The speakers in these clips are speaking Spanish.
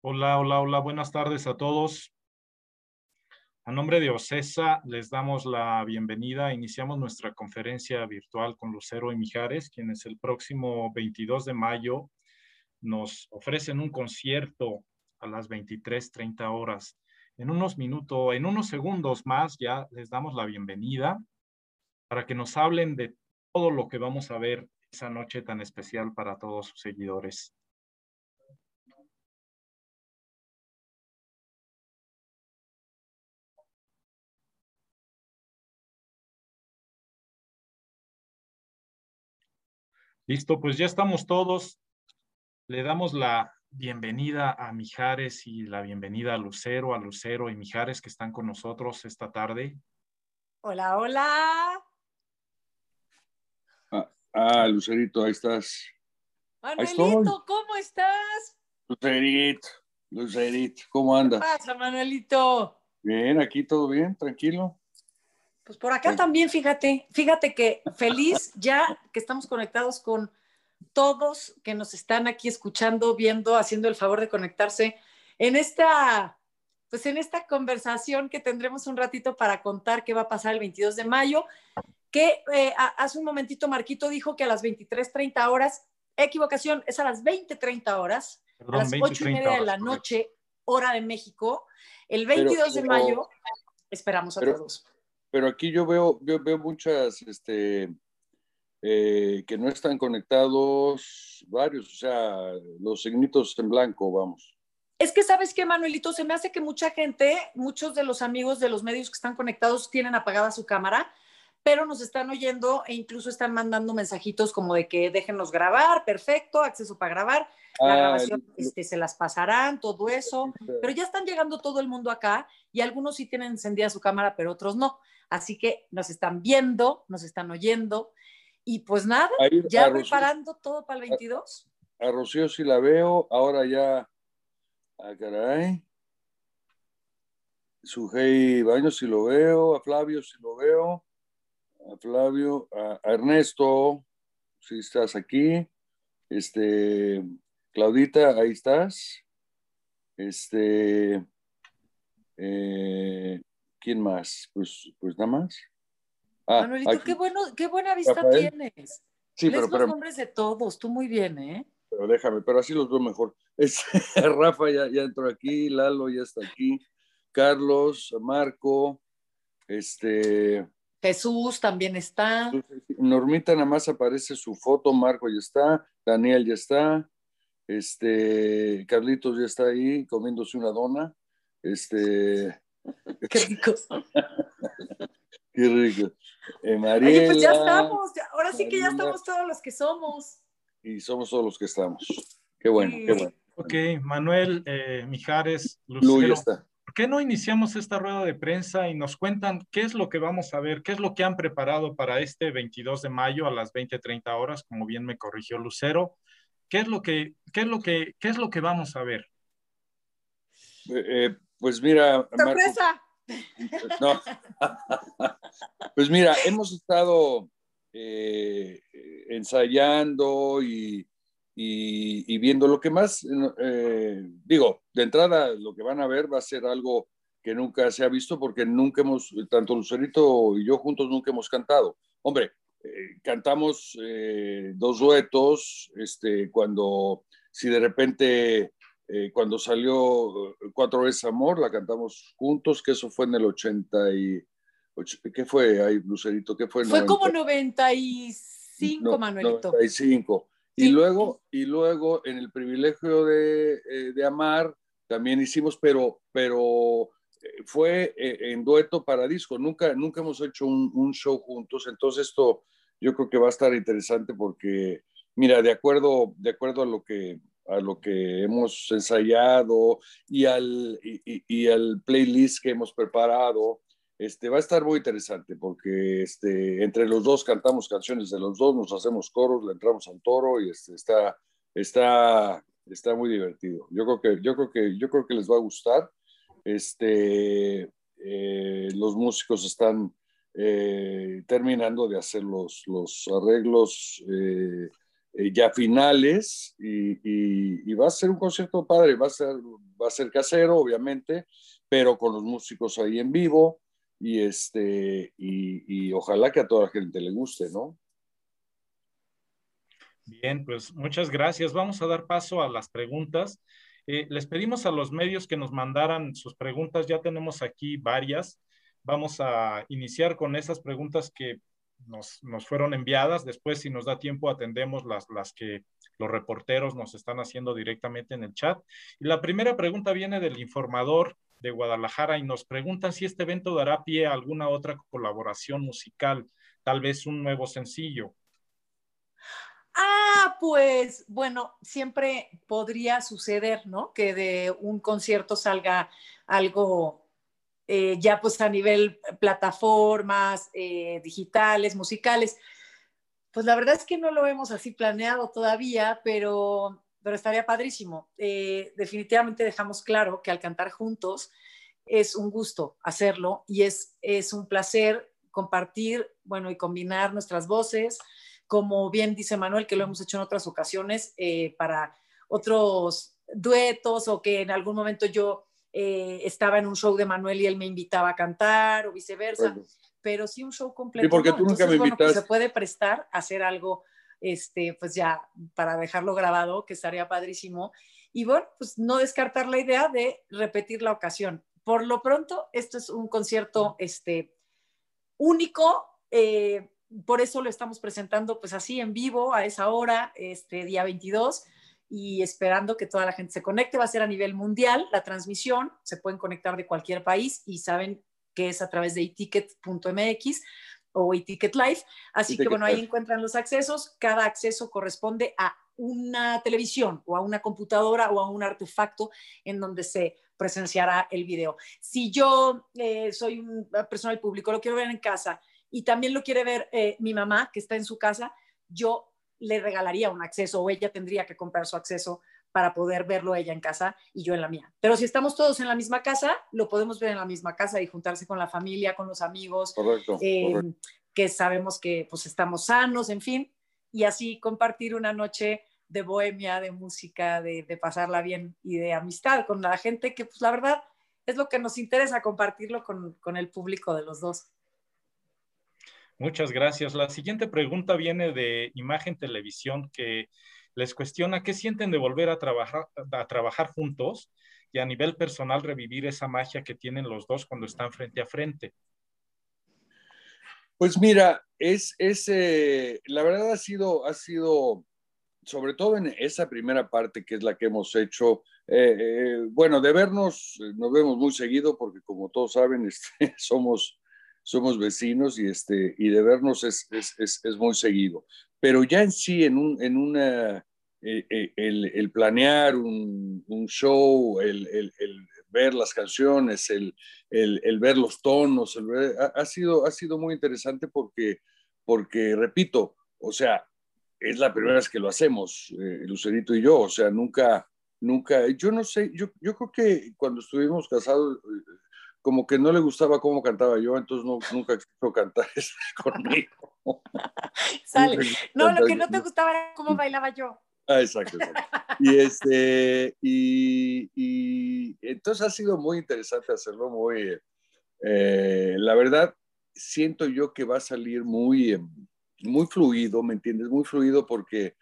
Hola, hola, hola, buenas tardes a todos. A nombre de OCESA les damos la bienvenida. Iniciamos nuestra conferencia virtual con Lucero y Mijares, quienes el próximo 22 de mayo nos ofrecen un concierto a las 23.30 horas. En unos minutos, en unos segundos más ya les damos la bienvenida para que nos hablen de todo lo que vamos a ver esa noche tan especial para todos sus seguidores. Listo, pues ya estamos todos. Le damos la bienvenida a Mijares y la bienvenida a Lucero, a Lucero y Mijares que están con nosotros esta tarde. Hola, hola. Ah, ah Lucerito, ahí estás. Manuelito, ¿cómo estás? Lucerito, Lucerito, ¿cómo andas? ¿Qué pasa, Manuelito? Bien, aquí todo bien, tranquilo. Pues por acá también, fíjate, fíjate que feliz ya que estamos conectados con todos que nos están aquí escuchando, viendo, haciendo el favor de conectarse en esta, pues en esta conversación que tendremos un ratito para contar qué va a pasar el 22 de mayo, que eh, hace un momentito Marquito dijo que a las 23.30 horas, equivocación, es a las 20.30 horas, a las 8 y media de la noche, hora de México, el 22 de mayo, esperamos a todos pero aquí yo veo, veo muchas, este, eh, que no están conectados, varios, o sea, los signitos en blanco, vamos. Es que sabes qué, Manuelito, se me hace que mucha gente, muchos de los amigos de los medios que están conectados tienen apagada su cámara, pero nos están oyendo e incluso están mandando mensajitos como de que déjenos grabar, perfecto, acceso para grabar, la ah, grabación este, se las pasarán, todo eso, pero ya están llegando todo el mundo acá y algunos sí tienen encendida su cámara, pero otros no. Así que nos están viendo, nos están oyendo. Y pues nada, ya preparando todo para el 22. A, Rocío sí la veo, ahora ya. a caray. Sujei Baños sí lo veo, a Flavio sí lo veo, a Flavio, a, Ernesto, si estás aquí. Este, Claudita, ahí estás. Este, eh, ¿Quién más? Pues, pues nada más. Ah, Manuelito, qué, bueno, qué buena vista tienes. Sí, pero, los nombres de todos, tú muy bien, ¿eh? Pero déjame, pero así los veo mejor. Es, Rafa ya, ya entró aquí, Lalo ya está aquí, Carlos, Marco, este... Jesús también está. Normita nada más aparece su foto, Marco ya está, Daniel ya está, este, Carlitos ya está ahí comiéndose una dona, este, Qué rico. Qué rico. Eh, Oye, pues ya estamos, ahora sí que ya estamos todos los que somos. Y somos todos los que estamos. Qué bueno, qué bueno. Ok, Manuel, eh, Mijares, Lucero, ¿por qué no iniciamos esta rueda de prensa y nos cuentan qué es lo que vamos a ver, qué es lo que han preparado para este 22 de mayo a las 20:30 horas, como bien me corrigió Lucero? ¿Qué es lo que, qué es lo que, qué es lo que vamos a ver? Eh, eh pues mira. ¡Sorpresa! no. pues mira, hemos estado eh, ensayando y, viendo lo que más, eh, digo, de entrada lo que van a ver va a ser algo que nunca se ha visto porque nunca hemos, tanto Lucerito y yo juntos nunca hemos cantado. Hombre, eh, cantamos dos duetos, este, cuando si de repente eh, cuando salió eh, Cuatro veces Amor, la cantamos juntos, que eso fue en el 80 y... ¿Qué fue ahí, Lucerito? ¿Qué fue? Fue como 95, Manuelito. 95. Y, luego, y luego en el privilegio de, eh, de amar también hicimos, pero, pero fue en dueto para disco. Nunca, nunca hemos hecho un, un, show juntos. Entonces esto yo creo que va a estar interesante porque, mira, de acuerdo, de acuerdo a lo que a lo que hemos ensayado y al, y, al playlist que hemos preparado. Este, va a estar muy interesante porque este, entre los dos cantamos canciones de los dos, nos hacemos coros, le entramos al toro y este, está, está, está muy divertido. Yo creo que, yo creo que, yo creo que les va a gustar. Este, eh, los músicos están eh, terminando de hacer los, los arreglos. Eh, ya finales y, va a ser un concierto padre, va a ser, va a ser casero, obviamente, pero con los músicos ahí en vivo y, este, y, ojalá que a toda la gente le guste, ¿no? Bien, pues muchas gracias. Vamos a dar paso a las preguntas. Eh, les pedimos a los medios que nos mandaran sus preguntas. Ya tenemos aquí varias. Vamos a iniciar con esas preguntas que nos, fueron enviadas. Después, si nos da tiempo, atendemos las, las que los reporteros nos están haciendo directamente en el chat. Y la primera pregunta viene del informador de Guadalajara y nos preguntan si este evento dará pie a alguna otra colaboración musical, tal vez un nuevo sencillo. Ah, pues bueno, siempre podría suceder, ¿no? Que de un concierto salga algo eh, ya pues a nivel plataformas eh, digitales, musicales. Pues la verdad es que no lo hemos así planeado todavía, pero, pero estaría padrísimo. Eh, definitivamente dejamos claro que al cantar juntos es un gusto hacerlo y es, es un placer compartir, bueno, y combinar nuestras voces, como bien dice Manuel, que lo hemos hecho en otras ocasiones para otros duetos o que en algún momento yo eh, estaba en un show de Manuel y él me invitaba a cantar o viceversa, pero sí un show completo. Y porque tú nunca me bueno, pues se puede prestar a hacer algo, este, pues ya para dejarlo grabado, que estaría padrísimo. Y bueno, pues no descartar la idea de repetir la ocasión. Por lo pronto, esto es un concierto este, único. Eh, por eso lo estamos presentando pues así en vivo a esa hora, este día 22 y esperando que toda la gente se conecte. Va a ser a nivel mundial la transmisión, se pueden conectar de cualquier país y saben que es a través de eticket.mx o eticket live. Así que bueno, ahí encuentran los accesos. Cada acceso corresponde a una televisión o a una computadora o a un artefacto en donde se presenciará el video. Si yo eh, soy un personal público, lo quiero ver en casa y también lo quiere ver eh, mi mamá que está en su casa, yo le regalaría un acceso o ella tendría que comprar su acceso para poder verlo ella en casa y yo en la mía. Pero si estamos todos en la misma casa, lo podemos ver en la misma casa y juntarse con la familia, con los amigos, eh, que sabemos que pues estamos sanos, en fin, y así compartir una noche de bohemia, de música, de, pasarla bien y de amistad con la gente que pues la verdad es lo que nos interesa compartirlo con, con el público de los dos. Muchas gracias. La siguiente pregunta viene de Imagen Televisión que les cuestiona qué sienten de volver a trabajar, a trabajar juntos y a nivel personal revivir esa magia que tienen los dos cuando están frente a frente. Pues mira, es, es eh, la verdad ha sido, ha sido, sobre todo en esa primera parte que es la que hemos hecho, eh, eh, bueno, de vernos, nos vemos muy seguido porque como todos saben, este, somos somos vecinos y, este, y de vernos es, es, es, muy seguido. Pero ya en sí, en, un, en una, eh, eh, el, el, planear un, un show, el, el, ver las canciones, el, ver los tonos, ha, sido, ha sido muy interesante porque, porque, repito, o sea, es la primera vez que lo hacemos, eh, Lucerito y yo, o sea, nunca, nunca, yo no sé, yo, yo creo que cuando estuvimos casados, como que no le gustaba cómo cantaba yo, entonces no, nunca quiso cantar conmigo. Sale. No, lo que no te gustaba era cómo bailaba yo. Ah, exacto, Y, este, y, y, entonces ha sido muy interesante hacerlo, muy, eh, la verdad, siento yo que va a salir muy, muy fluido, ¿me entiendes? Muy fluido porque,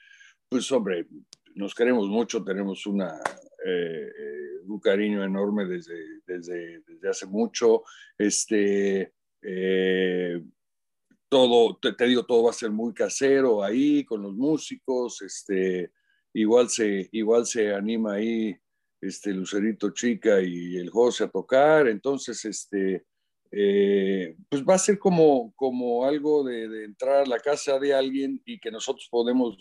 pues hombre, nos queremos mucho, tenemos una, eh, eh, un cariño enorme desde, desde, desde hace mucho. Este, todo, te, digo, todo va a ser muy casero ahí con los músicos. Este, igual, se, igual se anima ahí este, Lucerito Chica y el José a tocar. Entonces, este, pues va a ser como, como algo de, de, entrar a la casa de alguien y que nosotros podemos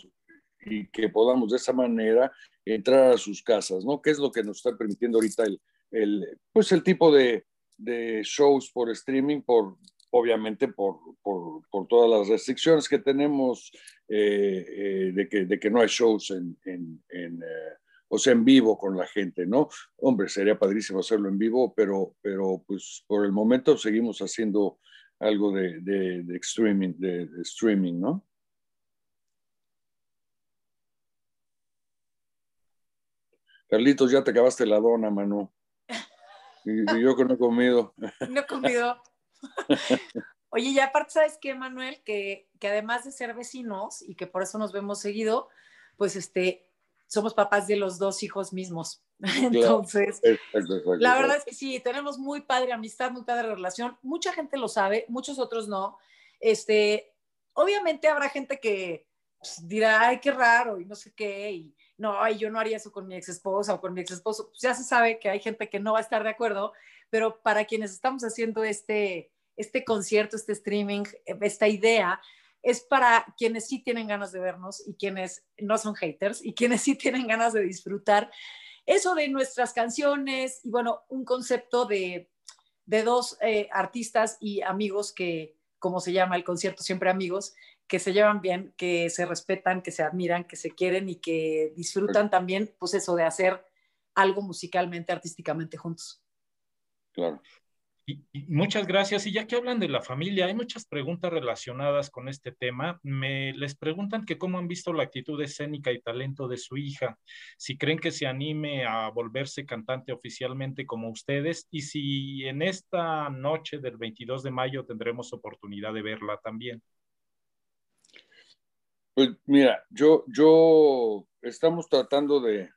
y que podamos de esa manera entrar a sus casas, ¿no? ¿Qué es lo que nos está permitiendo ahorita el, el pues el tipo de, de, shows por streaming, por, obviamente por, por, por todas las restricciones que tenemos eh, eh, de, que, de, que, no hay shows en, en, eh, o sea, en vivo con la gente, ¿no? Hombre, sería padrísimo hacerlo en vivo, pero, pero pues por el momento seguimos haciendo algo de, de, streaming, de, streaming, ¿no? Carlitos, ya te acabaste la dona, Manu. Y yo que no he comido. No he comido. Oye, y aparte, ¿sabes qué, Manuel? Que, que además de ser vecinos y que por eso nos vemos seguido, pues este, somos papás de los dos hijos mismos. Entonces, la verdad es que sí, tenemos muy padre amistad, muy padre relación. Mucha gente lo sabe, muchos otros no. Este, obviamente habrá gente que pues, dirá, ay, qué raro, y no sé qué, y no, ay, yo no haría eso con mi ex esposa o con mi ex esposo. Pues ya se sabe que hay gente que no va a estar de acuerdo, pero para quienes estamos haciendo este, este concierto, este streaming, esta idea, es para quienes sí tienen ganas de vernos y quienes no son haters y quienes sí tienen ganas de disfrutar eso de nuestras canciones y bueno, un concepto de, de dos eh, artistas y amigos que, como se llama el concierto, siempre amigos, que se llevan bien, que se respetan, que se admiran, que se quieren y que disfrutan también, pues eso de hacer algo musicalmente, artísticamente juntos. Claro. Y, muchas gracias. Y ya que hablan de la familia, hay muchas preguntas relacionadas con este tema. Me les preguntan que cómo han visto la actitud escénica y talento de su hija, si creen que se anime a volverse cantante oficialmente como ustedes y si en esta noche del 22 de mayo tendremos oportunidad de verla también. Pues mira, yo, yo estamos tratando de,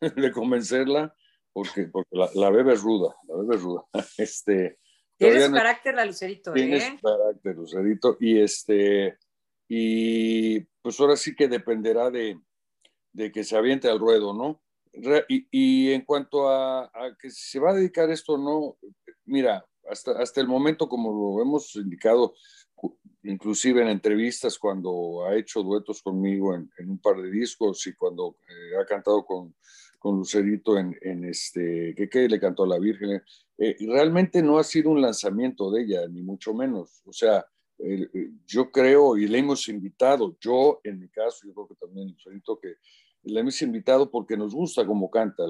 de convencerla porque, porque la, la, bebé es ruda, la bebé es ruda. Este, tiene su carácter la Lucerito, tiene ¿eh? su carácter Lucerito y este, y pues ahora sí que dependerá de, de que se aviente al ruedo, ¿no? Y, y en cuanto a, a, que se va a dedicar esto o no, mira, hasta, hasta el momento, como lo hemos indicado, inclusive en entrevistas cuando ha hecho duetos conmigo en, en un par de discos y cuando eh, ha cantado con, con Lucerito en, en este, que, le cantó a la Virgen. Eh, realmente no ha sido un lanzamiento de ella, ni mucho menos. O sea, yo creo y le hemos invitado, yo en mi caso, yo creo que también Lucerito, que la hemos invitado porque nos gusta como canta,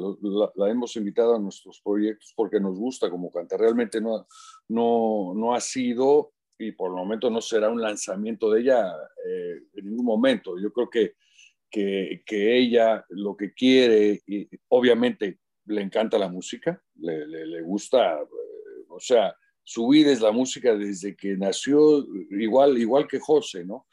la, hemos invitado a nuestros proyectos porque nos gusta como canta. Realmente no, no, no ha sido y por el momento no será un lanzamiento de ella eh, en ningún momento. Yo creo que que, ella lo que quiere, y obviamente le encanta la música, le, le, gusta, eh, o sea, su vida es la música desde que nació, igual, igual que José, ¿no?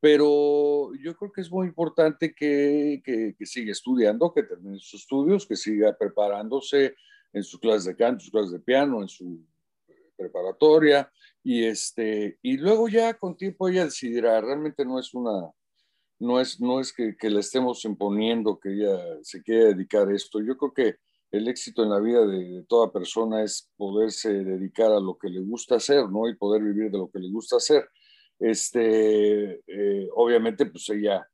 Pero yo creo que es muy importante que, que, que siga estudiando, que termine sus estudios, que siga preparándose en sus clases de canto, sus clases de piano, en su preparatoria, y, este, y luego ya con tiempo ella decidirá, realmente no es una, no es, no es que, le estemos imponiendo que ella se quiera dedicar a esto. Yo creo que el éxito en la vida de, toda persona es poderse dedicar a lo que le gusta hacer, ¿no? Y poder vivir de lo que le gusta hacer. Este, eh, obviamente, pues ella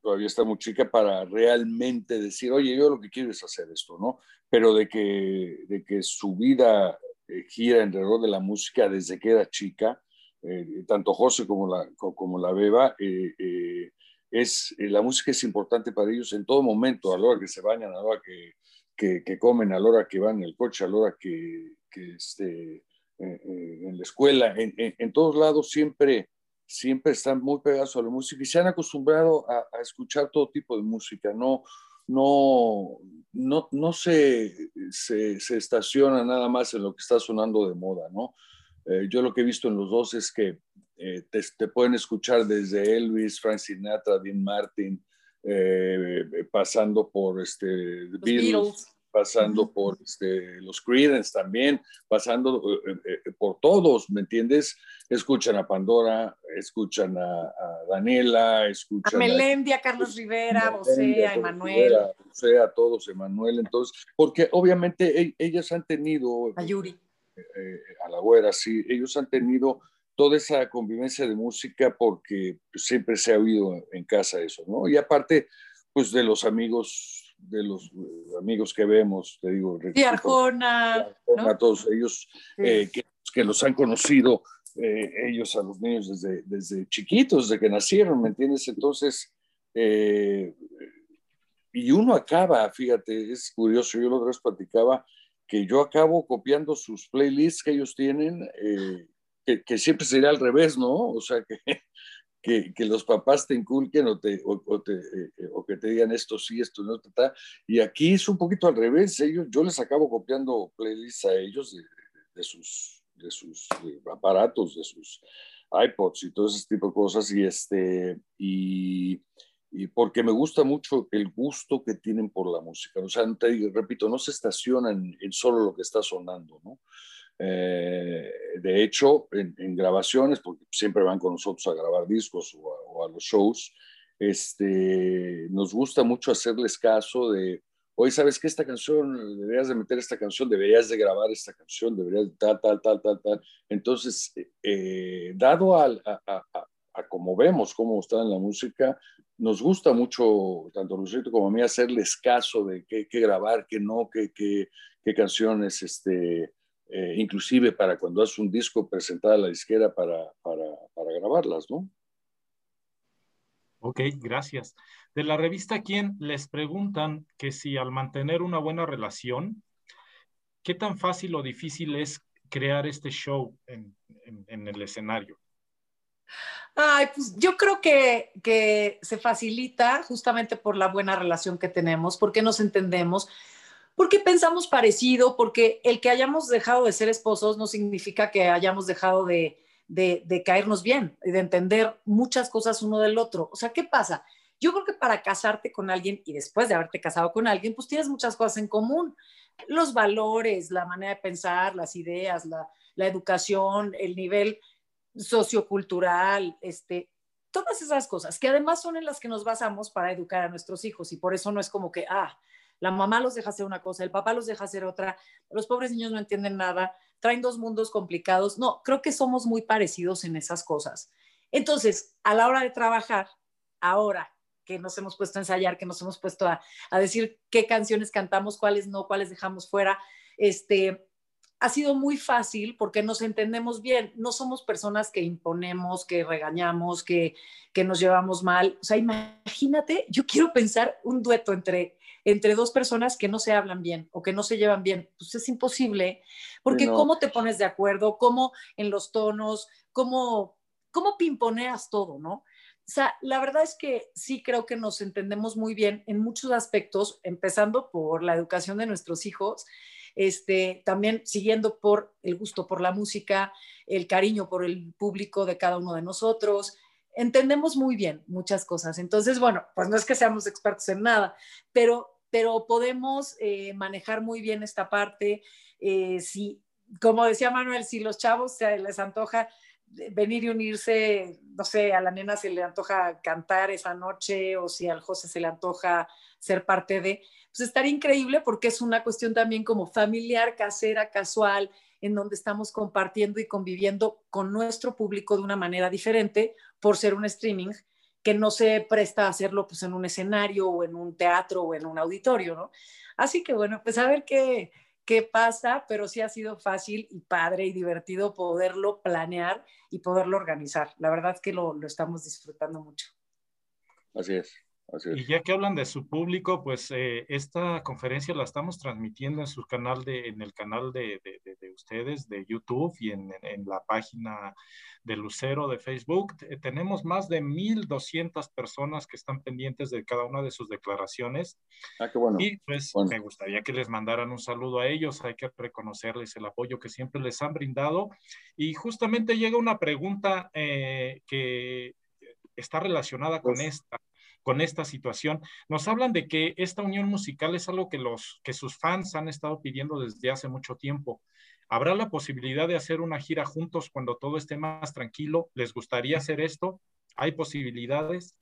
todavía está muy chica para realmente decir, oye, yo lo que quiero es hacer esto, ¿no? Pero de que, de que su vida eh, gira alrededor de la música desde que era chica, eh, tanto José como la, como la Beba, eh, eh, es, la música es importante para ellos en todo momento, a la hora que se bañan, a la hora que, que, comen, a la hora que van en el coche, a la hora que, que este, en la escuela, en, en, todos lados siempre, siempre están muy pegados a la música y se han acostumbrado a, a escuchar todo tipo de música, no, no, no, no se, se, se, estaciona nada más en lo que está sonando de moda, ¿no? Eh, yo lo que he visto en los dos es que eh, te, pueden escuchar desde Elvis, Frank Sinatra, Dean Martin, eh, pasando por este, Beatles, pasando por este, los Creedence también, pasando por todos, ¿me entiendes? Escuchan a Pandora, escuchan a, Daniela, escuchan a Melendi, a, Carlos Rivera, a José, a Emanuel. A a todos, Emanuel, entonces, porque obviamente e, ellas han tenido... A Yuri eh, a la güera, sí, ellos han tenido toda esa convivencia de música porque siempre se ha oído en casa eso, ¿no? Y aparte, pues de los amigos, de los amigos que vemos, te digo, y Arjona, todos ellos eh, que, los han conocido, eh, ellos a los niños desde, desde chiquitos, desde que nacieron, ¿me entiendes? Entonces, y uno acaba, fíjate, es curioso, yo lo otra vez platicaba, que yo acabo copiando sus playlists que ellos tienen, eh, que, siempre sería al revés, ¿no? O sea, que, que, que, los papás te inculquen o, te, o, eh, o, que te digan esto sí, esto no, ta, y aquí es un poquito al revés, ellos, yo les acabo copiando playlists a ellos de, de sus, de sus aparatos, de sus iPods y todo ese tipo de cosas, y, este, y, y porque me gusta mucho el gusto que tienen por la música, o sea, te repito, no se estacionan en solo lo que está sonando, ¿no? Eh, de hecho, en, grabaciones, porque siempre van con nosotros a grabar discos o a, los shows, este, nos gusta mucho hacerles caso de, hoy sabes que esta canción, deberías de meter esta canción, deberías de grabar esta canción, deberías de tal, tal, tal, tal, tal. Entonces, eh, dado a, a, a, como vemos cómo está en la música, nos gusta mucho, tanto Lucerito como a mí, hacerles caso de qué, grabar, qué no, qué, canciones, este, eh, inclusive para cuando haces un disco presentada a la disquera para, para, para, grabarlas, ¿no? Ok, gracias. De la revista Quién les preguntan que si al mantener una buena relación, ¿qué tan fácil o difícil es crear este show en, en el escenario? Ay, pues yo creo que, que se facilita justamente por la buena relación que tenemos, porque nos entendemos porque pensamos parecido, porque el que hayamos dejado de ser esposos no significa que hayamos dejado de, de, caernos bien y de entender muchas cosas uno del otro. O sea, ¿qué pasa? Yo creo que para casarte con alguien y después de haberte casado con alguien, pues tienes muchas cosas en común. Los valores, la manera de pensar, las ideas, la, la educación, el nivel sociocultural, este, todas esas cosas, que además son en las que nos basamos para educar a nuestros hijos y por eso no es como que, ah, la mamá los deja hacer una cosa, el papá los deja hacer otra, los pobres niños no entienden nada, traen dos mundos complicados. No, creo que somos muy parecidos en esas cosas. Entonces, a la hora de trabajar, ahora que nos hemos puesto a ensayar, que nos hemos puesto a, decir qué canciones cantamos, cuáles no, cuáles dejamos fuera, este, ha sido muy fácil porque nos entendemos bien. No somos personas que imponemos, que regañamos, que, que nos llevamos mal. O sea, imagínate, yo quiero pensar un dueto entre entre dos personas que no se hablan bien o que no se llevan bien. Pues es imposible, porque ¿cómo te pones de acuerdo? ¿Cómo en los tonos? ¿Cómo, cómo pimponeas todo, no? O sea, la verdad es que sí creo que nos entendemos muy bien en muchos aspectos, empezando por la educación de nuestros hijos, este, también siguiendo por el gusto por la música, el cariño por el público de cada uno de nosotros, entendemos muy bien muchas cosas. Entonces, bueno, pues no es que seamos expertos en nada, pero, pero podemos eh, manejar muy bien esta parte. Eh, si, como decía Manuel, si los chavos se les antoja venir y unirse, no sé, a la nena se le antoja cantar esa noche o si al José se le antoja ser parte de, pues estaría increíble porque es una cuestión también como familiar, casera, casual, en donde estamos compartiendo y conviviendo con nuestro público de una manera diferente por ser un streaming que no se presta a hacerlo pues en un escenario o en un teatro o en un auditorio, ¿no? Así que bueno, pues a ver qué, qué pasa, pero sí ha sido fácil y padre y divertido poderlo planear y poderlo organizar. La verdad es que lo, lo estamos disfrutando mucho. Así es. Y ya que hablan de su público, pues eh, esta conferencia la estamos transmitiendo en su canal de, en el canal de, de, ustedes, de YouTube y en, en, la página de Lucero de Facebook. tenemos más de 1.200 personas que están pendientes de cada una de sus declaraciones. Ah, qué bueno. Y pues me gustaría que les mandaran un saludo a ellos. Hay que reconocerles el apoyo que siempre les han brindado. Y justamente llega una pregunta eh, que está relacionada con pues esta con esta situación. Nos hablan de que esta unión musical es algo que, los, que sus fans han estado pidiendo desde hace mucho tiempo. ¿Habrá la posibilidad de hacer una gira juntos cuando todo esté más tranquilo? ¿Les gustaría hacer esto? ¿Hay posibilidades?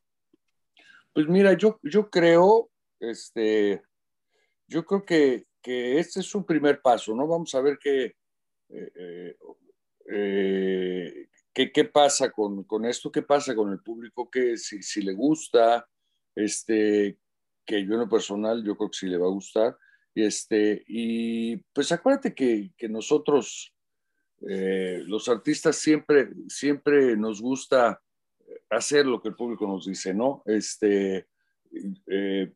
Pues mira, yo, yo creo, este, yo creo que, que este es un primer paso, ¿no? Vamos a ver qué, eh, eh, eh, ¿Qué, qué pasa con, con, esto? ¿Qué pasa con el público? que si, si, le gusta? Este, que yo en lo personal, yo creo que sí le va a gustar. Este, y pues acuérdate que, que nosotros, eh, los artistas, siempre, siempre nos gusta hacer lo que el público nos dice, ¿no? Este, eh,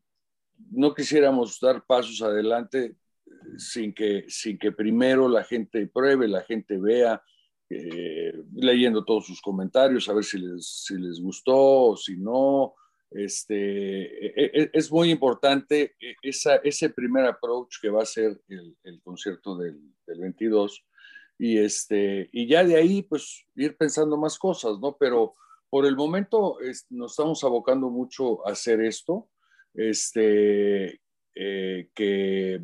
no quisiéramos dar pasos adelante sin que, sin que primero la gente pruebe, la gente vea, leyendo todos sus comentarios, a ver si les, si les gustó o si no. Este, e, e, es muy importante esa, ese primer approach que va a ser el, el concierto del, del, 22 y, este, y ya de ahí pues ir pensando más cosas, ¿no? Pero por el momento nos estamos abocando mucho a hacer esto, este, eh, que,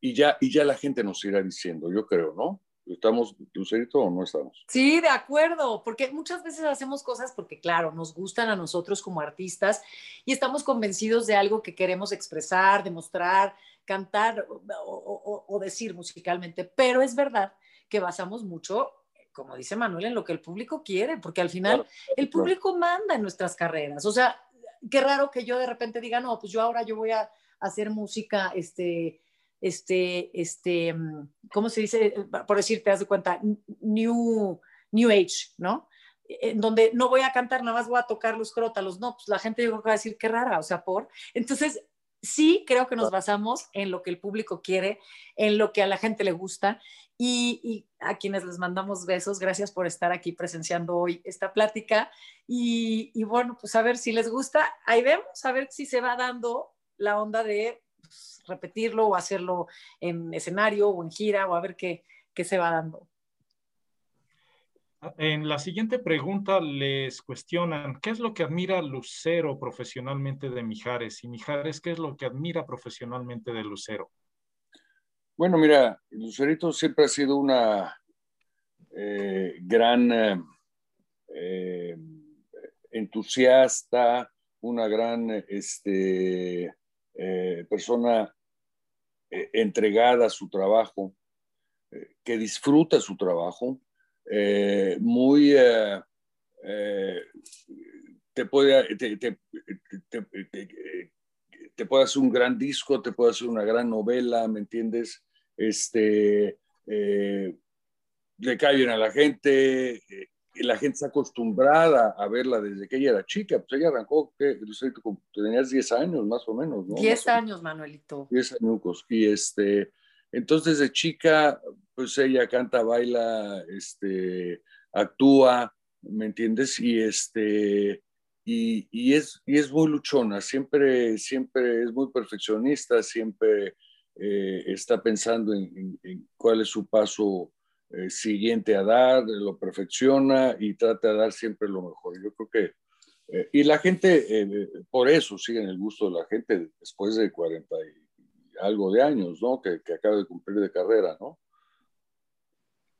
y, ya, y ya la gente nos irá diciendo, yo creo, ¿no? ¿Estamos, Lucerito, o no estamos? Sí, de acuerdo, porque muchas veces hacemos cosas porque, claro, nos gustan a nosotros como artistas y estamos convencidos de algo que queremos expresar, demostrar, cantar o, o decir musicalmente, pero es verdad que basamos mucho como dice Manuel, en lo que el público quiere, porque al final el público manda en nuestras carreras. O sea, qué raro que yo de repente diga, no, pues yo ahora yo voy a hacer música, este, este, este, mm, ¿cómo se dice? Por decir, te das de cuenta, New, new Age, ¿no? En donde no voy a cantar, nada más voy a tocar los crótalos. No, pues la gente yo creo que va a decir, qué rara, o sea, por. Entonces, sí creo que nos basamos en lo que el público quiere, en lo que a la gente le gusta y, a quienes les mandamos besos, gracias por estar aquí presenciando hoy esta plática y, bueno, pues a ver si les gusta, ahí vemos, a ver si se va dando la onda de pues, repetirlo o hacerlo en escenario o en gira o a ver qué, qué se va dando. En la siguiente pregunta les cuestionan, ¿qué es lo que admira Lucero profesionalmente de Mijares? Y Mijares, ¿qué es lo que admira profesionalmente de Lucero? Bueno, mira, Lucerito siempre ha sido una eh, gran eh, eh, entusiasta, una gran este, persona entregada a su trabajo, que disfruta su trabajo eh, muy... Eh, eh, te puede, te, te, te, puede hacer un gran disco, te puede hacer una gran novela, ¿me entiendes? Este, le cae bien a la gente, la gente está acostumbrada a verla desde que ella era chica, pues ella arrancó, que tenías 10 años más o menos, ¿no? 10 años, Manuelito. 10 años, y este, entonces de chica pues ella canta, baila, este, actúa, ¿me entiendes? Y, este, y, es, y es muy luchona, siempre, siempre es muy perfeccionista, siempre eh, está pensando en, cuál es su paso eh, siguiente a dar, lo perfecciona y trata de dar siempre lo mejor. Yo creo que, eh, y la gente, por eso sigue en el gusto de la gente después de 40 y algo de años, ¿no? Que, que acaba de cumplir de carrera, ¿no?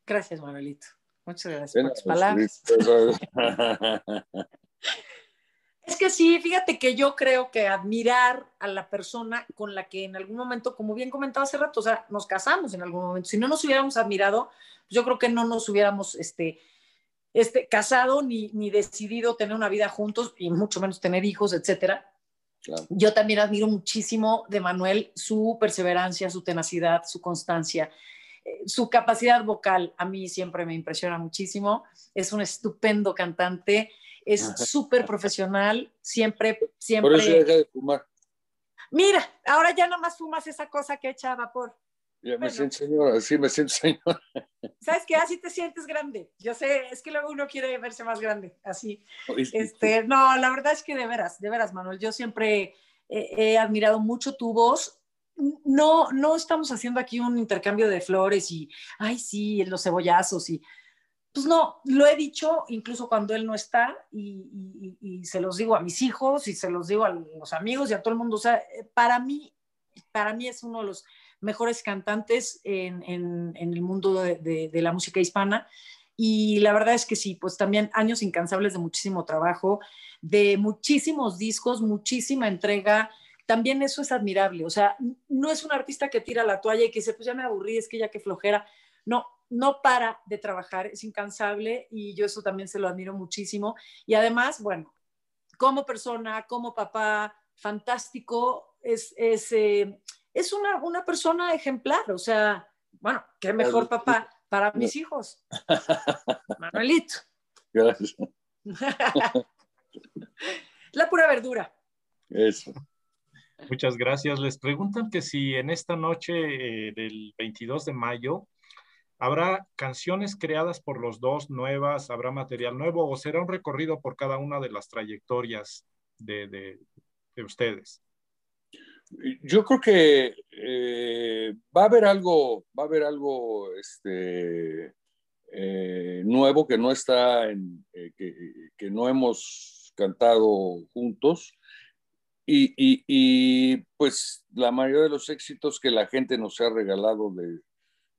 Gracias, Manuelito. Muchas gracias por tus palabras. Es que sí, fíjate que yo creo que admirar a la persona con la que en algún momento, como bien comentaba hace rato, o sea, nos casamos en algún momento. Si no nos hubiéramos admirado, yo creo que no nos hubiéramos este, este, casado ni, ni decidido tener una vida juntos y mucho menos tener hijos, etcétera. Yo también admiro muchísimo de Manuel su perseverancia, su tenacidad, su constancia su capacidad vocal a mí siempre me impresiona muchísimo. Es un estupendo cantante, es súper profesional, siempre, siempre. Por eso deja de fumar. Mira, ahora ya nomás fumas esa cosa que echa vapor. Ya me siento señora, sí me siento señora. ¿Sabes qué? Así te sientes grande. Yo sé, es que luego uno quiere verse más grande, así. Este, no, la verdad es que de veras, de veras, Manuel, yo siempre he admirado mucho tu voz no, no estamos haciendo aquí un intercambio de flores y, ay, sí, los cebollazos y, pues no, lo he dicho incluso cuando él no está y, se los digo a mis hijos y se los digo a los amigos y a todo el mundo. O sea, para mí, para mí es uno de los mejores cantantes en, el mundo de, de, la música hispana. Y la verdad es que sí, pues también años incansables de muchísimo trabajo, de muchísimos discos, muchísima entrega, también eso es admirable. O sea, no es un artista que tira la toalla y que dice, pues ya me aburrí, es que ya que flojera. No, no para de trabajar, es incansable y yo eso también se lo admiro muchísimo. Y además, bueno, como persona, como papá, fantástico, es, es, eh, es una, una persona ejemplar. O sea, bueno, qué mejor papá para mis hijos. Manuelito. Gracias. La pura verdura. Eso. Muchas gracias. Les preguntan que si en esta noche eh, del 22 de mayo ¿Habrá canciones creadas por los dos nuevas? ¿Habrá material nuevo? ¿O será un recorrido por cada una de las trayectorias de, de, ustedes? Yo creo que eh, va a haber algo, va a haber algo este, eh, nuevo que no está eh, que, no hemos cantado juntos. Y, pues la mayoría de los éxitos que la gente nos ha regalado de,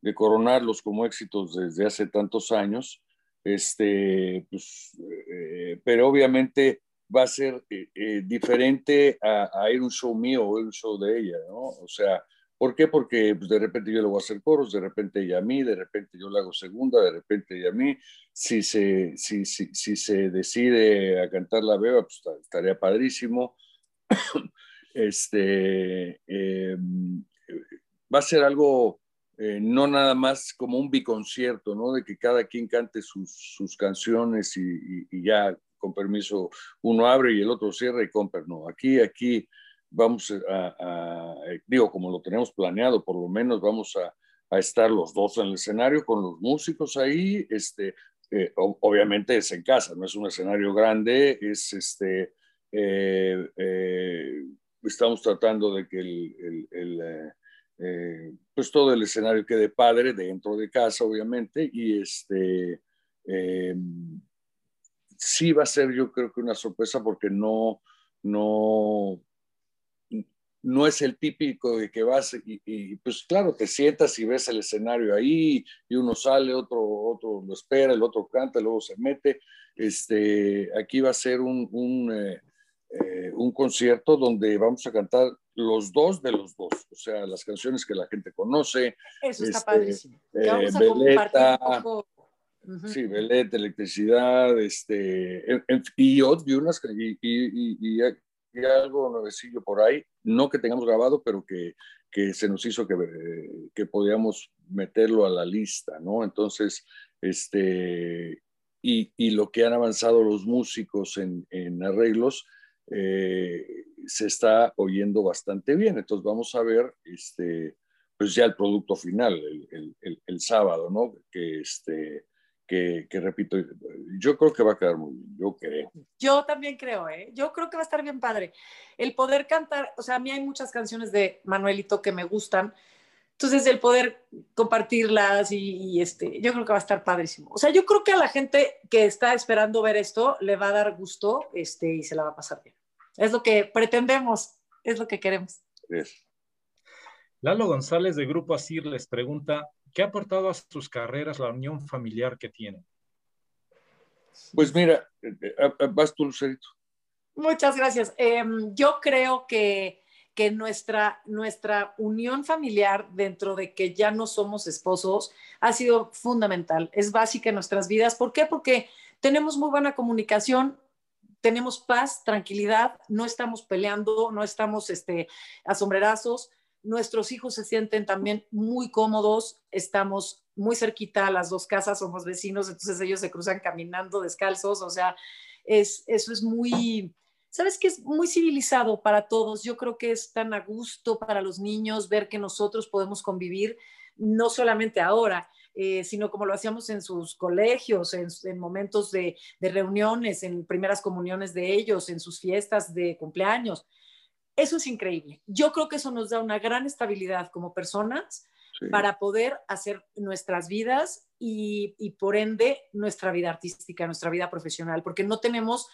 de coronarlos como éxitos desde hace tantos años, este, pues, eh, pero obviamente va a ser eh, eh, diferente a, ir un show mío o un show de ella, ¿no? O sea, ¿por qué? Porque pues, de repente yo le voy a hacer coros, de repente ella a mí, de repente yo le hago segunda, de repente ella a mí. Si se, si, si, si se decide a cantar la beba, pues estaría padrísimo. este, em, va a ser algo eh, no nada más como un biconcierto, ¿no? De que cada quien cante sus, canciones y, ya, con permiso, uno abre y el otro cierra y compra. No, aquí, aquí vamos a, digo, como lo tenemos planeado, por lo menos vamos a, estar los dos en el escenario con los músicos ahí, este, eh, obviamente es en casa, no es un escenario grande, es este, eh, estamos tratando de que el eh, pues todo el escenario quede padre dentro de casa, obviamente, y este, eh, sí va a ser yo creo que una sorpresa porque no, no, no es el típico de que vas y, pues claro, te sientas y ves el escenario ahí y uno sale, otro, otro lo espera, el otro canta, luego se mete. Este, aquí va a ser un, un, eh, un concierto donde vamos a cantar los dos de los dos, o sea, las canciones que la gente conoce. Eso está este, padrísimo. Eh, Veleta, Sí, Veleta, electricidad, este, y, unas, y, y, y, algo nuevecillo por ahí, no que tengamos grabado, pero que, que se nos hizo que, que podíamos meterlo a la lista, ¿no? Entonces, este, y, y lo que han avanzado los músicos en, en arreglos, eh, se está oyendo bastante bien. Entonces vamos a ver este, pues ya el producto final el, el, el, sábado, ¿no? Que, este, que, que, repito, yo creo que va a quedar muy bien, yo creo. Yo también creo, ¿eh? Yo creo que va a estar bien padre. El poder cantar, o sea, a mí hay muchas canciones de Manuelito que me gustan, entonces el poder compartirlas y, y, este, yo creo que va a estar padrísimo. O sea, yo creo que a la gente que está esperando ver esto le va a dar gusto este, y se la va a pasar bien. Es lo que pretendemos, es lo que queremos. Lalo González de Grupo Asir les pregunta, ¿qué ha aportado a sus carreras la unión familiar que tienen? Pues mira, eh, eh, vas tú, Lucerito. Muchas gracias. Em, yo creo que, que nuestra, nuestra unión familiar, dentro de que ya no somos esposos, ha sido fundamental. Es básica en nuestras vidas. ¿Por qué? Porque tenemos muy buena comunicación, tenemos paz, tranquilidad, no estamos peleando, no estamos este, a sombrerazos. Nuestros hijos se sienten también muy cómodos, estamos muy cerquita a las dos casas, somos vecinos, entonces ellos se cruzan caminando descalzos, o sea, es, eso es muy, ¿sabes qué? Es muy civilizado para todos. Yo creo que es tan a gusto para los niños ver que nosotros podemos convivir, no solamente ahora, eh, sino como lo hacíamos en sus colegios, en, momentos de, reuniones, en primeras comuniones de ellos, en sus fiestas de cumpleaños. Eso es increíble. Yo creo que eso nos da una gran estabilidad como personas para poder hacer nuestras vidas y, y por ende nuestra vida artística, nuestra vida profesional, porque no tenemos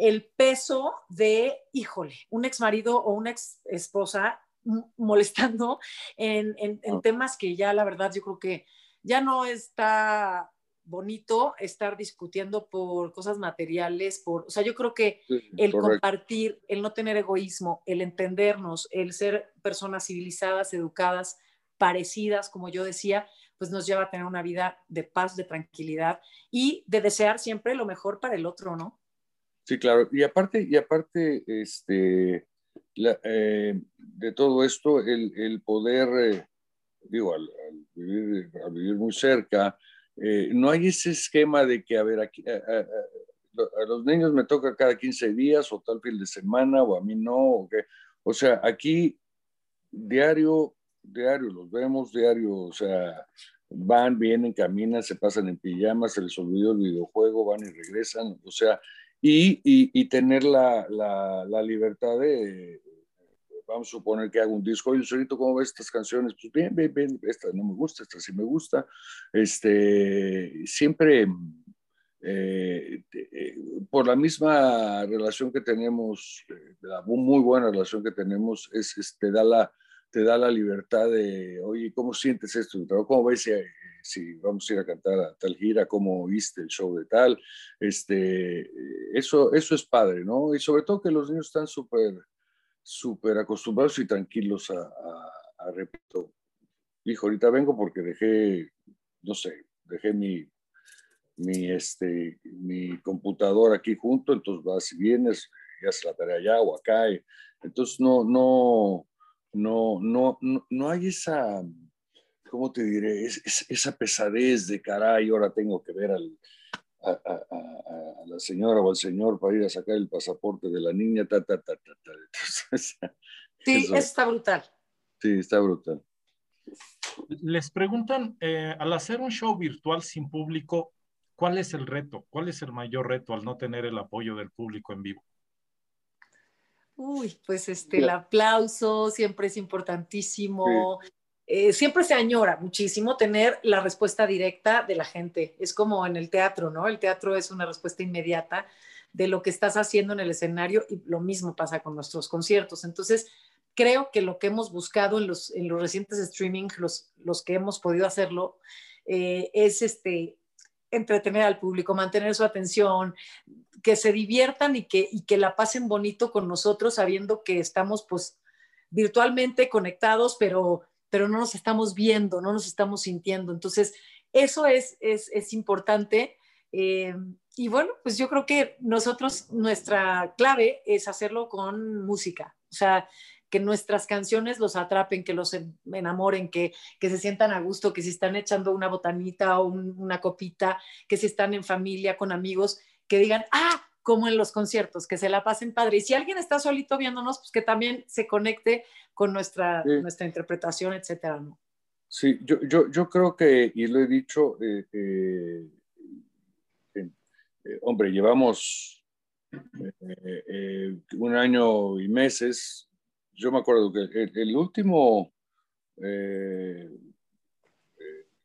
el peso de, híjole, un ex marido o una ex esposa molestando en, en, en, temas que ya la verdad yo creo que ya no está bonito estar discutiendo por cosas materiales, por, o sea, yo creo que el compartir, el no tener egoísmo, el entendernos, el ser personas civilizadas, educadas, parecidas, como yo decía, pues nos lleva a tener una vida de paz, de tranquilidad y de desear siempre lo mejor para el otro, ¿no? Sí, claro. Y aparte, y aparte, este, eh, de todo esto, el, poder, eh, digo, al, vivir, muy cerca, eh, no hay ese esquema de que, a ver, aquí, a, los niños me toca cada 15 días o tal fin de semana o a mí no, o, o sea, aquí diario, diario los vemos, diario, o sea, van, vienen, caminan, se pasan en pijamas, se les olvidó el videojuego, van y regresan, o sea, y, y, tener la, la, la, libertad de, vamos a suponer que hago un disco, oye, solito, ¿cómo ves estas canciones? Pues bien, bien, bien, esta no me gusta, esta sí me gusta, este, siempre eh, eh, por la misma relación que tenemos, eh, la muy buena relación que tenemos, es, te, da la, te da la libertad de, oye, ¿cómo sientes esto? ¿Cómo ves si, vamos a ir a cantar a tal gira? ¿Cómo viste el show de tal? Este, eso, eso es padre, ¿no? Y sobre todo que los niños están súper súper acostumbrados y tranquilos a, a, a, repito, hijo, ahorita vengo porque dejé, no sé, dejé mi mi, este, mi computadora aquí junto, entonces vas y vienes, y haces la tarea allá o acá. entonces no, no, no, no, no, hay esa, ¿cómo te diré? esa pesadez de caray, ahora tengo que ver al, a, a, a, la señora o al señor para ir a sacar el pasaporte de la niña, ta, ta, ta, ta, ta. sí, eso, está brutal. Sí, está brutal. Les preguntan, eh, al hacer un show virtual sin público, ¿Cuál es el reto? ¿Cuál es el mayor reto al no tener el apoyo del público en vivo? Uy, pues este, el aplauso siempre es importantísimo. Eh, siempre se añora muchísimo tener la respuesta directa de la gente. Es como en el teatro, ¿no? El teatro es una respuesta inmediata de lo que estás haciendo en el escenario y lo mismo pasa con nuestros conciertos. Entonces, creo que lo que hemos buscado en los, en los recientes streaming, los, los que hemos podido hacerlo, eh, es este, entretener al público, mantener su atención, que se diviertan y que, y que la pasen bonito con nosotros, sabiendo que estamos pues virtualmente conectados, pero, pero no nos estamos viendo, no nos estamos sintiendo. Entonces, eso es, es, es importante. Eh, y bueno, pues yo creo que nosotros, nuestra clave es hacerlo con música. O sea, que nuestras canciones los atrapen, que los enamoren, que, que se sientan a gusto, que si están echando una botanita o una copita, que si están en familia, con amigos, que digan, ah, como en los conciertos, que se la pasen padre. Y si alguien está solito viéndonos, pues que también se conecte con nuestra, nuestra interpretación, etcétera, ¿no? Sí, yo, yo, yo creo que, y lo he dicho, eh, eh, eh, hombre, llevamos un año y meses yo me acuerdo que el, último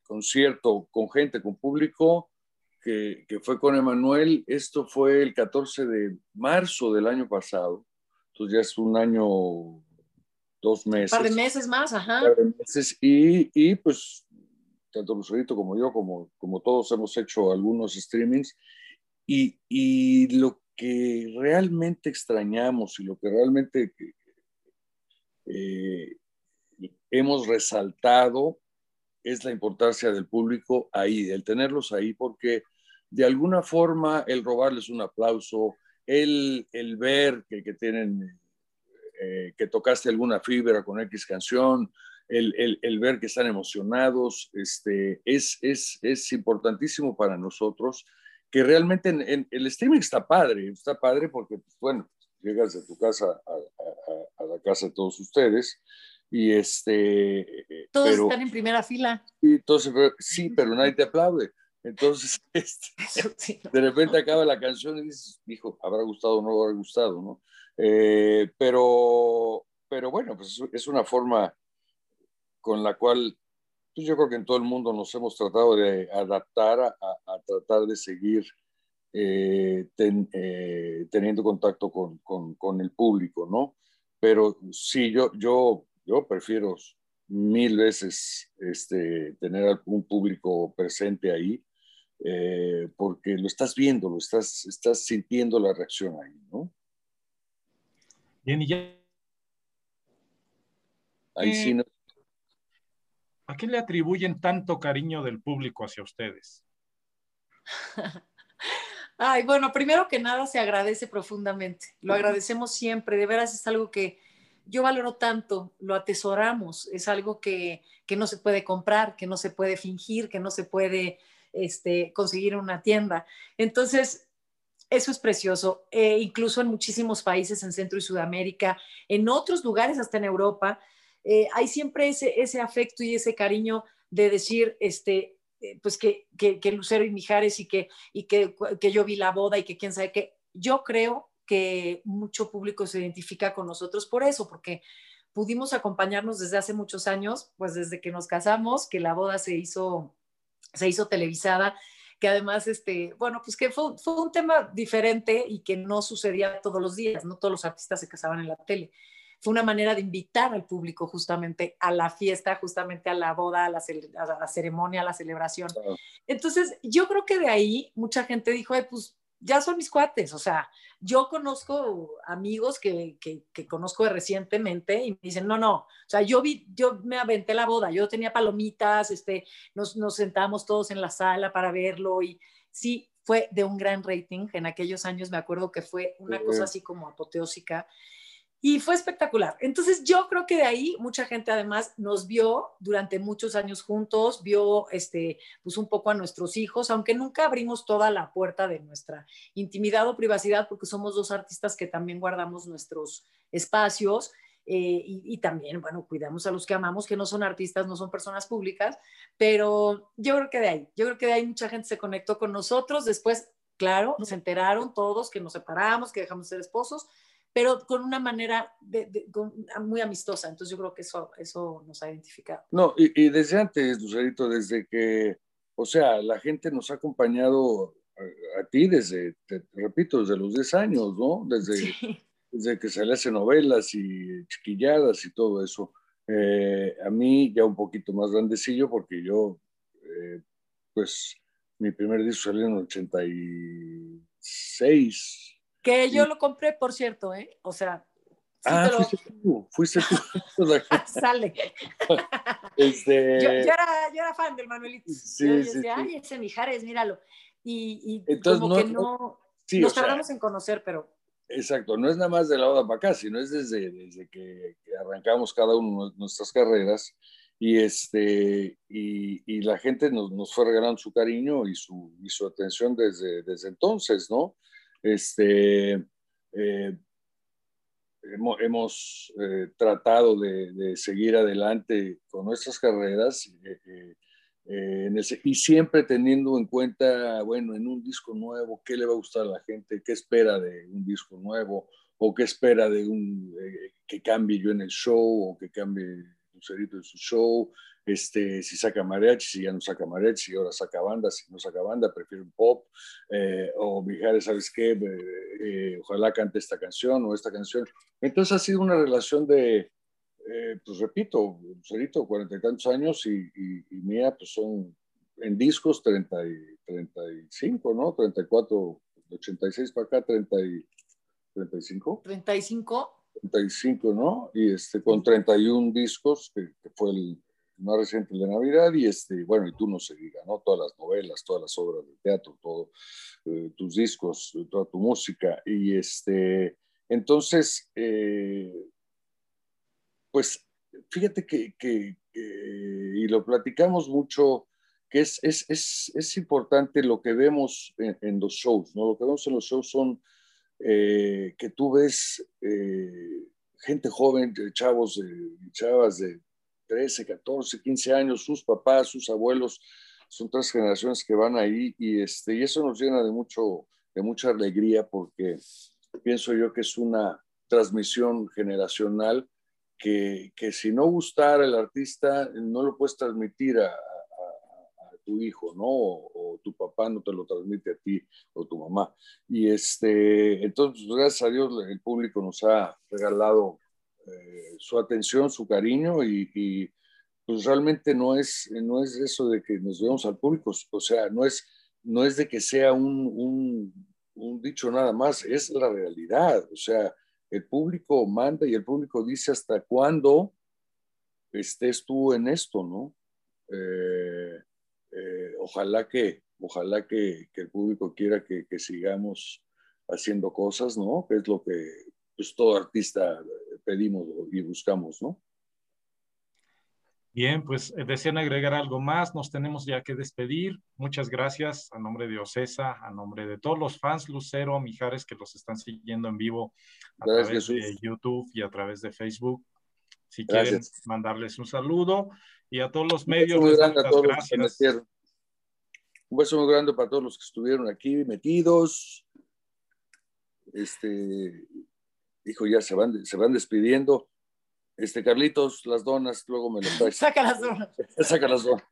concierto con gente, con público, que, que, fue con Emanuel, esto fue el 14 de marzo del año pasado, entonces ya es un año, dos meses. Un par de meses más, ajá. Un par de meses, y, y pues tanto Lucerito como yo, como, como todos hemos hecho algunos streamings, y, y lo que realmente extrañamos y lo que realmente eh, hemos resaltado es la importancia del público ahí, el tenerlos ahí, porque de alguna forma el robarles un aplauso, el, el ver que, que tienen, eh, que tocaste alguna fibra con X canción, el, el, el, ver que están emocionados, este, es, es, es importantísimo para nosotros, que realmente en, el streaming está padre, está padre porque, pues, bueno, llegas de tu casa a, la casa de todos ustedes y este... Todos están en primera fila. Y entonces, sí, pero nadie te aplaude. Entonces, este, de repente acaba la canción y dices, hijo, habrá gustado o no habrá gustado, ¿no? Eh, pero, pero bueno, pues es una forma con la cual pues yo creo que en todo el mundo nos hemos tratado de adaptar a, a tratar de seguir eh, eh, teniendo contacto con, con, el público, ¿no? Pero sí, yo, yo, yo prefiero mil veces este, tener un público presente ahí, eh, porque lo estás viendo, lo estás, estás sintiendo la reacción ahí, ¿no? Bien, y ya. Ahí sí no... ¿A qué le atribuyen tanto cariño del público hacia ustedes? Ay, bueno, primero que nada se agradece profundamente. Lo agradecemos siempre. De veras es algo que yo valoro tanto, lo atesoramos. Es algo que, no se puede comprar, que no se puede fingir, que no se puede este, conseguir una tienda. Entonces, eso es precioso. Eh, incluso en muchísimos países en Centro y Sudamérica, en otros lugares, hasta en Europa, eh, hay siempre ese, afecto y ese cariño de decir, este, eh, pues que, que, que, Lucero y Mijares y, que, y que, que yo vi la boda y que quién sabe qué. Yo creo que mucho público se identifica con nosotros por eso, porque pudimos acompañarnos desde hace muchos años, pues desde que nos casamos, que la boda se hizo, se hizo televisada, que además, este, bueno, pues que fue, fue un tema diferente y que no sucedía todos los días, no todos los artistas se casaban en la tele. Fue una manera de invitar al público justamente a la fiesta, justamente a la boda, a la, a la ceremonia, a la celebración. Entonces, yo creo que de ahí mucha gente dijo, pues ya son mis cuates, o sea, yo conozco amigos que, que, conozco recientemente y me dicen, no, no, o sea, yo vi, yo me aventé la boda, yo tenía palomitas, este, nos, nos sentamos todos en la sala para verlo y sí, fue de un gran rating. En aquellos años me acuerdo que fue una cosa así como apoteósica y fue espectacular. Entonces yo creo que de ahí mucha gente además nos vio durante muchos años juntos, vio este, pues un poco a nuestros hijos, aunque nunca abrimos toda la puerta de nuestra intimidad o privacidad, porque somos dos artistas que también guardamos nuestros espacios. Eh, y, también, bueno, cuidamos a los que amamos, que no son artistas, no son personas públicas, pero yo creo que de ahí, yo creo que de ahí mucha gente se conectó con nosotros, después, claro, nos enteraron todos que nos separamos, que dejamos de ser esposos, pero con una manera de, muy amistosa. Entonces yo creo que eso, eso nos ha identificado. No, y, desde antes, Lucerito, desde que, o sea, la gente nos ha acompañado a, ti desde, te, repito, desde los 10 años, ¿no? Desde, desde que se le hacen novelas y chiquilladas y todo eso. Eh, a mí ya un poquito más grandecillo porque yo, eh, pues, mi primer disco salió en el 86, que yo lo compré, por cierto, ¿eh? O sea. ah, fuiste tú, fuiste tú. Sale. Este... Yo, era, yo, era, fan del Manuelito. Sí, yo, sí, decía, ay, ese Mijares, míralo. Y, y como que no. nos tardamos en conocer, pero. Exacto, no es nada más de la boda para acá, sino es desde, desde que, arrancamos cada uno de nuestras carreras y, este, y, y la gente nos, nos, fue regalando su cariño y su, y su atención desde, desde entonces, ¿no? Este, eh, hemos, eh, tratado de, seguir adelante con nuestras carreras eh, y siempre teniendo en cuenta, bueno, en un disco nuevo, qué le va a gustar a la gente, qué espera de un disco nuevo o qué espera de un que cambie yo en el show o que cambie Lucerito en su show, este, si saca mariachi, si ya no saca mariachi, si ahora saca banda, si no saca banda, prefiere un pop, eh, o Mijares, ¿sabes qué? Eh, eh, ojalá cante esta canción o esta canción. Entonces ha sido una relación de, pues repito, Lucerito, cuarenta y tantos años y, y, mía, pues son en discos 30 y, 35, ¿no? 34, 86 para acá, 30 y, 35. 35. 35, ¿no? Y este, con 31 discos, que, fue el más reciente de Navidad, y este, bueno, y tú no se diga, ¿no? Todas las novelas, todas las obras de teatro, todo, eh, tus discos, toda tu música, y este, entonces, eh, pues, fíjate que, que, y lo platicamos mucho, que es, es, es, es importante lo que vemos en, los shows, ¿no? Lo que vemos en los shows son eh, que tú ves eh, gente joven, chavos, chavas de 13, 14, 15 años, sus papás, sus abuelos, son tres generaciones que van ahí y, este, y eso nos llena de, mucho, de mucha alegría porque pienso yo que es una transmisión generacional que, que si no gustara el artista, no lo puedes transmitir a, tu hijo, ¿no? O, tu papá no te lo transmite a ti o tu mamá. Y este, entonces, gracias a Dios, el público nos ha regalado eh, su atención, su cariño y, pues realmente no es, no es eso de que nos veamos al público, o sea, no es, no es de que sea un, un, dicho nada más, es la realidad, o sea, el público manda y el público dice hasta cuándo estés tú en esto, ¿no? Eh, eh, ojalá que, ojalá que, el público quiera que, sigamos haciendo cosas, ¿no? Que es lo que pues, todo artista pedimos y buscamos, ¿no? Bien, pues eh, desean agregar algo más, nos tenemos ya que despedir. Muchas gracias a nombre de Ocesa, a nombre de todos los fans Lucero, Mijares que los están siguiendo en vivo a través de YouTube y a través de Facebook. si quieren mandarles un saludo. Y a todos los medios, un beso muy grande gracias. Un beso muy grande para todos los que estuvieron aquí metidos. Este, hijo, ya se van, se van despidiendo. Este, Carlitos, las donas, luego me lo traes. Saca las donas. Saca las donas.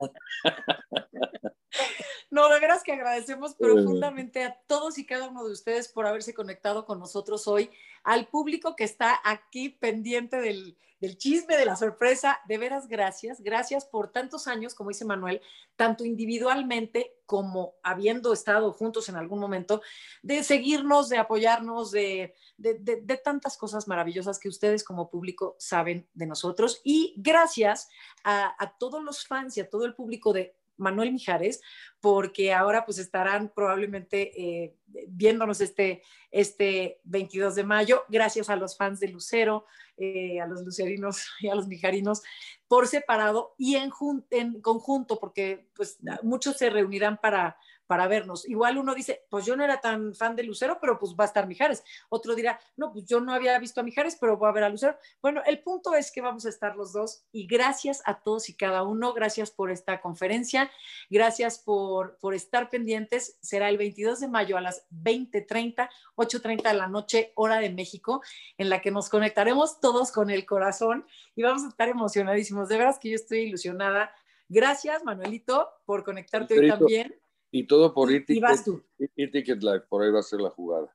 No, de veras que agradecemos profundamente a todos y cada uno de ustedes por haberse conectado con nosotros hoy, al público que está aquí pendiente del, del chisme, de la sorpresa. De veras, gracias. Gracias por tantos años, como dice Manuel, tanto individualmente como habiendo estado juntos en algún momento, de seguirnos, de apoyarnos, de, de, tantas cosas maravillosas que ustedes como público saben de nosotros. Y gracias a, a todos los fans y a todo el público de Manuel Mijares, porque ahora pues estarán probablemente eh, viéndonos este, este 22 de mayo, gracias a los fans de Lucero, eh, a los lucerinos y a los mijarinos, por separado y en, en conjunto, porque pues muchos se reunirán para para vernos. Igual uno dice, pues yo no era tan fan de Lucero, pero pues va a estar Mijares. Otro dirá, no, pues yo no había visto a Mijares, pero voy a ver a Lucero. Bueno, el punto es que vamos a estar los dos y gracias a todos y cada uno, gracias por esta conferencia, gracias por, por estar pendientes. Será el 22 de mayo a las 20.30, 8.30 de la noche, hora de México, en la que nos conectaremos todos con el corazón y vamos a estar emocionadísimos. De veras que yo estoy ilusionada. Gracias, Manuelito, por conectarte hoy también. Y todo por eTicket, Live, por ahí va a ser la jugada.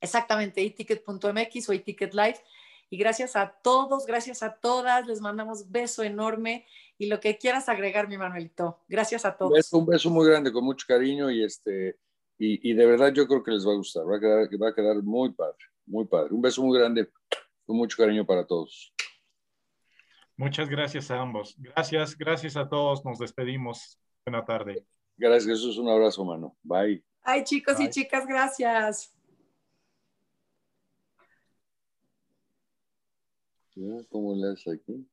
Exactamente, eticket.mx o eticket live. Y gracias a todos, gracias a todas, les mandamos beso enorme y lo que quieras agregar, mi Manuelito. Gracias a todos. Un beso, muy grande, con mucho cariño y este y, de verdad yo creo que les va a gustar, va a, quedar, va a quedar muy padre, muy padre. Un beso muy grande, con mucho cariño para todos. Muchas gracias a ambos. Gracias, gracias a todos. Nos despedimos. Buena tarde. Gracias, Jesús. Un abrazo, mano. Bye. Ay, chicos y chicas, gracias. ¿Cómo le haces aquí?